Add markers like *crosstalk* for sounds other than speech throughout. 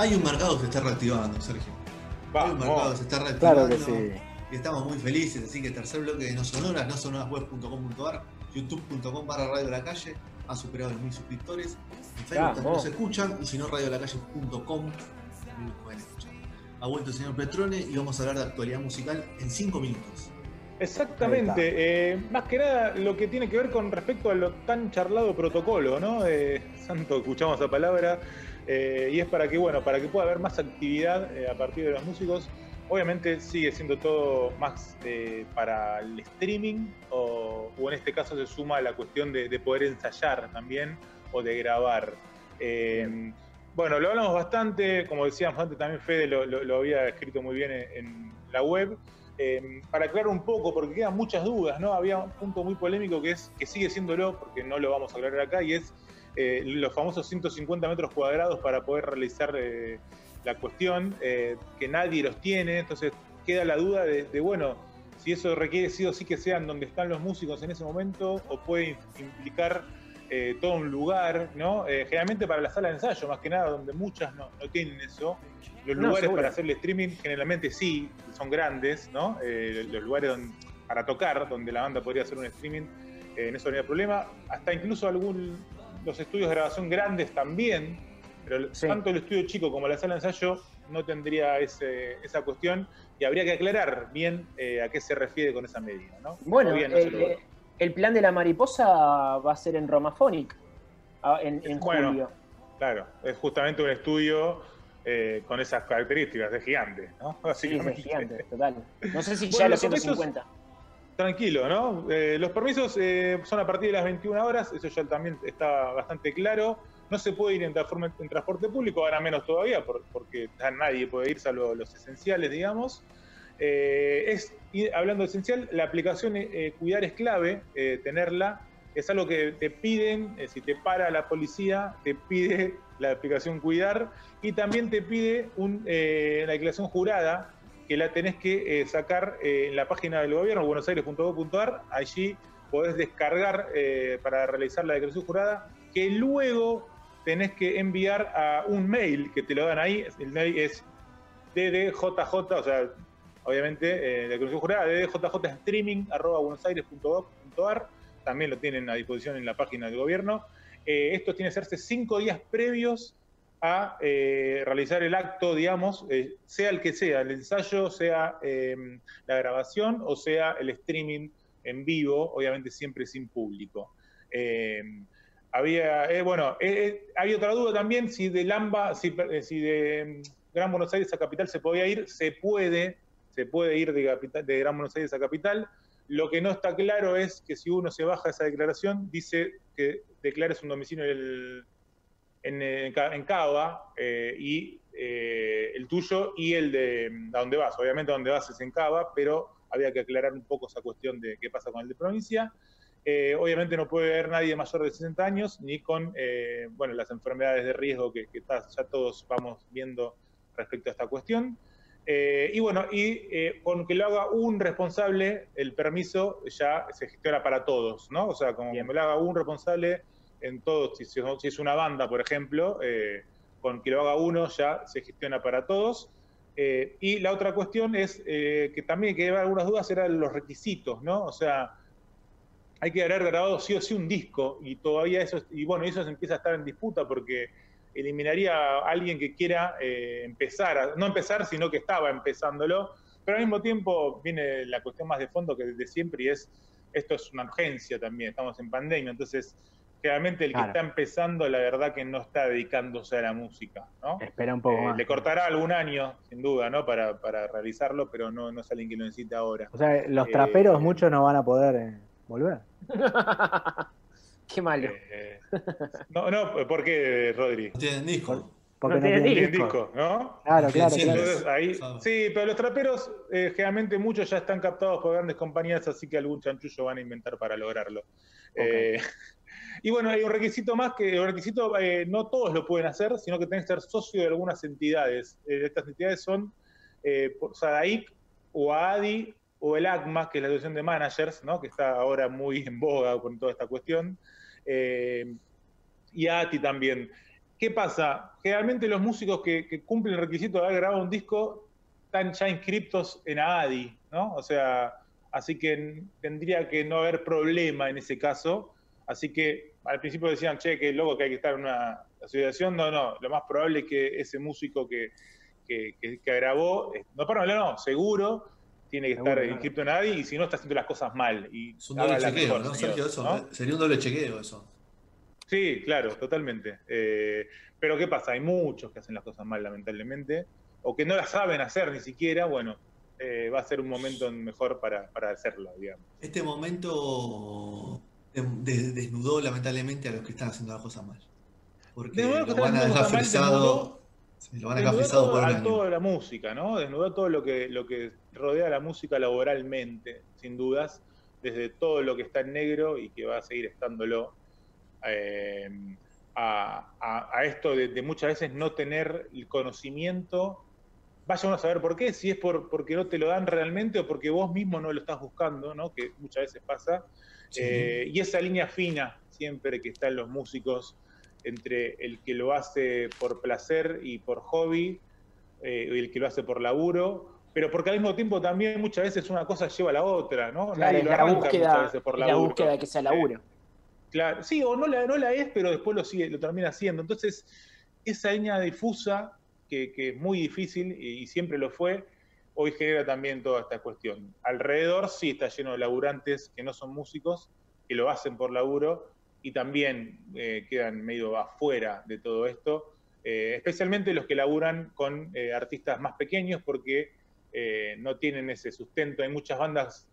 Hay un mercado que se está reactivando, Sergio. Hay un mercado que se está Claro reactivando. que sí. Y estamos muy felices, así que tercer bloque de No Sonoras, no sonorasweb.com.ar, youtube.com barra Radio de la Calle, ha superado los mil suscriptores. En Facebook también nos escuchan, y si no, radiolacalle.com nos pueden escuchar. Ha vuelto el señor Petrone y vamos a hablar de actualidad musical en 5 minutos. Exactamente. eh, más que nada lo que tiene que ver con respecto a lo tan charlado protocolo, ¿no? Eh, Santo, escuchamos esa palabra. Eh, y es para que, bueno, para que pueda haber más actividad eh, a partir de los músicos. Obviamente sigue siendo todo más eh, para el streaming o, o en este caso se suma la cuestión de, de poder ensayar también o de grabar. Bueno, lo hablamos bastante, como decíamos antes también Fede lo, lo- lo había escrito muy bien en, en la web. Eh, para aclarar un poco, porque quedan muchas dudas, ¿no? Había un punto muy polémico que es que sigue siéndolo, porque no lo vamos a aclarar acá, y es eh, los famosos 150 metros cuadrados para poder realizar eh, la cuestión, eh, que nadie los tiene, entonces queda la duda de, de, bueno, si eso requiere sí o sí que sean donde están los músicos en ese momento, o puede implicar eh, todo un lugar, ¿no? Generalmente para la sala de ensayo, más que nada, donde muchas no, no tienen eso. Los No, lugares seguro. para hacer el streaming generalmente sí, son grandes, ¿no? Los lugares donde- para tocar, donde la banda podría hacer un streaming, en eso no había problema. Hasta incluso algún, los estudios de grabación grandes también, pero Sí. tanto el estudio chico como la sala de ensayo no tendría ese- esa cuestión y habría que aclarar bien eh, a qué se refiere con esa medida, ¿no? Bueno, no se el, plan de la mariposa va a ser en Romaphonic ah, en, en Bueno, julio. Claro, es justamente un estudio eh, con esas características de gigante, ¿no? Sí, es Básicamente. gigante, total. No sé si *laughs* Bueno, ya los los permisos- 150. Tranquilo, ¿no? Eh, los permisos eh, son a partir de las 21 horas, eso ya también está bastante claro. No se puede ir en, transporte público, ahora menos todavía, por- porque nadie puede ir, salvo los esenciales, digamos. Eh, es, hablando de esencial, la aplicación Cuidar es clave, tenerla. Es algo que te piden, si te para la policía, te pide la aplicación Cuidar y también te pide un, la declaración jurada que la tenés que eh, sacar eh, en la página del gobierno, buenosaires.gov.ar. Allí podés descargar eh, para realizar la declaración jurada, que luego tenés que enviar a un mail que te lo dan ahí. El mail es ddjj, o sea, obviamente, eh, la declaración jurada, ddjstreaming.buenosaires.gov.ar. También lo tienen a disposición en la página del gobierno. Esto tiene que hacerse cinco días previos a eh, realizar el acto, digamos, eh, sea el que sea, el ensayo, sea eh, la grabación o sea el streaming en vivo, obviamente siempre sin público. Eh, había, eh, bueno, eh, había otra duda también si de Lamba, si, si de mm, Gran Buenos Aires a Capital se podía ir, se puede, se puede ir de, capital, de Gran Buenos Aires a Capital. Lo que no está claro es que si uno se baja esa declaración, dice que declares un domicilio en el, en, en, Ca- en Cava eh, y eh, el tuyo y el de mm, a dónde vas. Obviamente a dónde vas es en Cava, pero había que aclarar un poco esa cuestión de qué pasa con el de provincia. Eh, obviamente no puede haber nadie mayor de 60 años ni con eh, bueno, las enfermedades de riesgo que, que está- ya todos vamos viendo respecto a esta cuestión. Eh, y bueno, y eh, con que lo haga un responsable, el permiso ya se gestiona para todos, ¿no? O sea, como que me lo haga un responsable en todos, si, si- es una banda, por ejemplo, eh, con que lo haga uno ya se gestiona para todos. Eh, y la otra cuestión es eh, que también que llevar algunas dudas eran los requisitos, ¿no? O sea, hay que haber grabado sí o sí un disco y todavía eso, y bueno, eso empieza a estar en disputa porque eliminaría a alguien que quiera empezar, no empezar, sino que estaba empezándolo, pero al mismo tiempo viene la cuestión más de fondo que desde siempre y es, esto es una urgencia también, estamos en pandemia, entonces realmente el que está empezando, la verdad que no está dedicándose a la música, ¿no? Espera un poco Eh, más. le cortará algún año, sin duda, ¿no? Para, para realizarlo, pero no, no es alguien que lo necesita ahora. O sea, los Eh, traperos muchos no van a poder eh, volver. *laughs* Qué malo. Eh, no, no, ¿por qué, Rodri? No tienen disco. Porque No no, tiene tienen Tienen disco. disco, ¿no? Claro, claro, sí, claro. Entonces ahí, sí, pero los traperos eh, generalmente muchos ya están captados por grandes compañías, así que algún chanchullo van a inventar para lograrlo. Eh, y bueno, hay un requisito más que un requisito eh, no todos lo pueden hacer, sino que tienen que ser socio de algunas entidades. Eh, estas entidades son eh, SADAIC o ADI o el ACMA, que es la Asociación de Managers, ¿no? que está ahora muy en boga con toda esta cuestión. Eh, y ATI también. ¿Qué pasa? Generalmente los músicos que, que cumplen el requisito de haber grabado un disco están ya inscriptos en ADI, ¿no? O sea, así que tendría que no haber problema en ese caso. Así que al principio decían, che, que loco que hay que estar en una asociación. No, no, lo más probable es que ese músico que, que, que- que grabó, eh, no, perdón, no, seguro, tiene que Seguro, estar claro. inscrito en ADI y si no está haciendo las cosas mal. Y Es un doble chequeo, mejor, ¿no, Sergio? Eso, ¿no? Sería un doble chequeo eso. Sí, claro, totalmente. Eh, pero ¿qué pasa? Hay muchos que hacen las cosas mal, lamentablemente, o que no las saben hacer ni siquiera. Bueno, eh, va a ser un momento mejor para, para hacerlo, digamos. Este momento desnudó lamentablemente a los que están haciendo las cosas mal. Porque lo van a dejar frisado. sí, lo van a Desnudó por un a año. toda la música, ¿no? Desnudó todo lo que, lo que rodea a la música laboralmente, sin dudas, desde todo lo que está en negro y que va a seguir estándolo, eh, a, a- a esto de, de muchas veces no tener el conocimiento. Vaya uno a saber por qué, si es por, porque no te lo dan realmente o porque vos mismo no lo estás buscando, ¿no? que muchas veces pasa. Sí. Eh, y esa línea fina siempre que está en los músicos entre el que lo hace por placer y por hobby, eh, y el que lo hace por laburo, pero porque al mismo tiempo también muchas veces una cosa lleva a la otra, ¿no? Claro, Nadie lo la arranca muchas búsqueda, veces por la búsqueda de que sea laburo. Claro, sí, o no la, no la es, pero después lo sigue, lo termina haciendo. Entonces, esa línea difusa, que, es muy difícil y, siempre lo fue, hoy genera también toda esta cuestión. Alrededor sí está lleno de laburantes que no son músicos, que lo hacen por laburo y también eh, quedan medio afuera de todo esto, eh, especialmente los que laburan con eh, artistas más pequeños porque no tienen ese sustento. Hay muchas bandas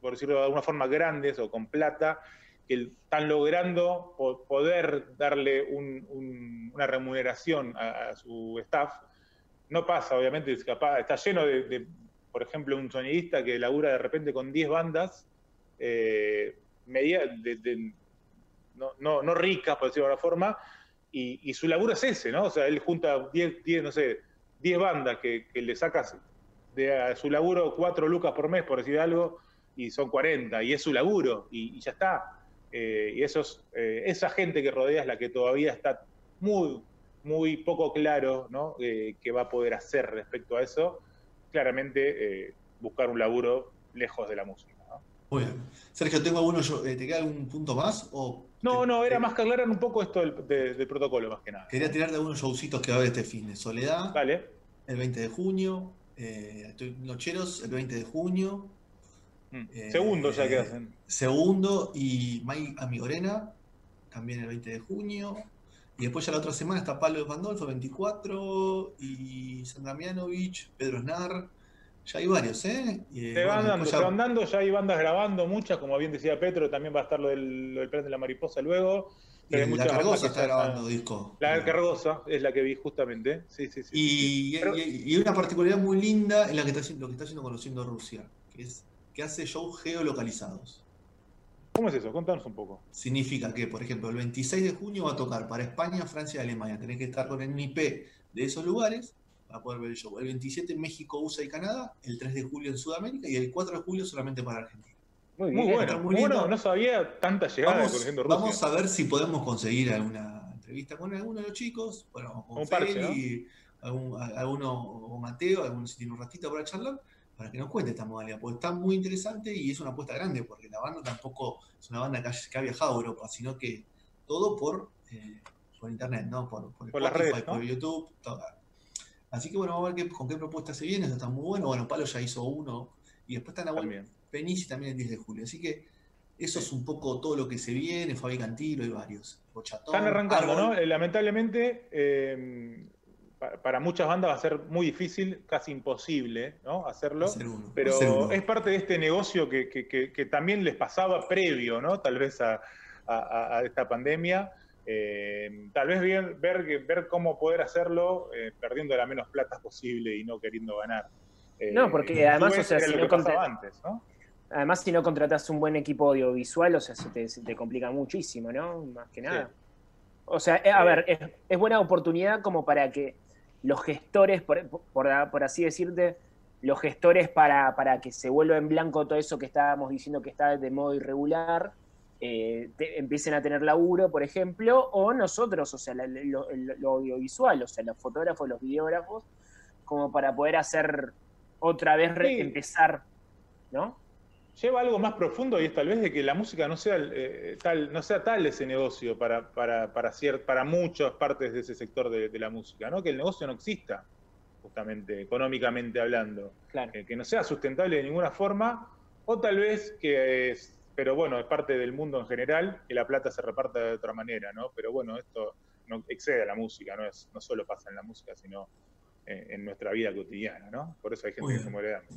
por decirlo de alguna forma, grandes o con plata, que están logrando po- poder darle un- un- una remuneración a, su staff. No pasa, obviamente, es está lleno de, por ejemplo, un sonidista que labura de repente con 10 bandas, eh, media, de- no, no, no ricas, por decirlo de alguna forma, y, su laburo es ese, ¿no? O sea, él junta 10, 10 no sé, 10 bandas que, que le sacas de a su laburo 4 lucas por mes, por decir algo, y son 40, y es su laburo, y, y ya está. Eh, y esos, eh, esa gente que rodea es la que todavía está muy, muy poco claro ¿no? Eh, qué va a poder hacer respecto a eso. Claramente, eh, buscar un laburo lejos de la música. ¿no? Muy bien. Sergio, tengo alguno yo. ¿Te queda algún punto más? O No, te- no, era te- más que aclarar un poco esto del, de- del protocolo, más que nada. Quería tirarte algunos showcitos que va a haber este fin de Soledad, Dale. el 20 de junio, Nocheros, el 20 de junio. Eh, Segundo ya que hacen. segundo y May Amigorena, también el 20 de junio. Y después ya la otra semana está Pablo Pandolfo, 24, y Sandra Mianovich, Pedro Snar. Ya hay varios, ¿eh? Y, eh, Se van bueno, dando, después se ya- van dando, ya hay bandas grabando, muchas, como bien decía Petro, también va a estar lo del, lo del plan de la mariposa luego. Pero hay la Cargosa está ya grabando disco. La Cargosa es la que vi justamente. Sí, sí, sí. Y, Pero- y- y una particularidad muy linda es la que está lo que está haciendo Conociendo Rusia, que es que hace shows geolocalizados. ¿Cómo es eso? Contanos un poco. Significa que, por ejemplo, el 26 de junio va a tocar para España, Francia y Alemania. Tenés que estar con el IP de esos lugares para poder ver el show. El 27 en México, USA y Canadá, el 3 de julio en Sudamérica y el 4 de julio solamente para Argentina. Muy bueno, muy bueno, no sabía tanta llegada Vamos, Rusia. vamos a ver si podemos conseguir alguna entrevista con alguno de los chicos. Bueno, con Un parche, Feli, algún- a- alguno, o Mateo, alguno si tiene un ratito para charlar, para que nos cuente esta modalidad, porque está muy interesante y es una apuesta grande, porque la banda tampoco es una banda que ha, que ha viajado a Europa, sino que todo por, eh, por internet, ¿no? Por, por, Por las Spotify, redes, ¿no? por YouTube, todo. Así que bueno, vamos a ver qué- con qué propuesta se viene, eso está muy bueno. Bueno, Palo ya hizo uno, y después está Nahuel. Penici también el 10 de julio. Así que eso es un poco todo lo que se viene, Fabi Cantilo y varios. Bochatón, Están arrancando, Árbol. ¿no? Eh, Lamentablemente, eh, para muchas bandas va a ser muy difícil, casi imposible, ¿no? Hacerlo. Hacer uno, hacer Pero uno. es parte de este negocio que, que- que- que también les pasaba previo, ¿no? Tal vez a, a- a esta pandemia. Eh, tal vez bien, ver, ver cómo poder hacerlo eh, perdiendo la menos plata posible y no queriendo ganar. Eh, no, porque además, o sea, si no antes, ¿no? Además, si no contratas un buen equipo audiovisual, o sea, se te, se te complica muchísimo, ¿no? Más que nada. O sea, a ver, es, es, buena oportunidad como para que los gestores, por, por, por así decirte, los gestores para, para, que se vuelva en blanco todo eso que estábamos diciendo que está de modo irregular, eh, empiecen a tener laburo, por ejemplo, o nosotros, o sea, lo, audiovisual, o sea, los fotógrafos, los videógrafos, como para poder hacer otra vez empezar, ¿no? Lleva algo más profundo y es tal vez de que la música no sea eh, tal, no sea tal ese negocio para, para, para, para muchas partes de ese sector de, la música, ¿no? Que el negocio no exista, justamente, económicamente hablando. Que, no sea sustentable de ninguna forma, o tal vez que es, pero bueno, es parte del mundo en general, que la plata se reparta de otra manera, ¿no? Pero bueno, esto no excede a la música, no es, no solo pasa en la música, sino en, nuestra vida cotidiana, ¿no? Por eso hay gente que se muere de hambre.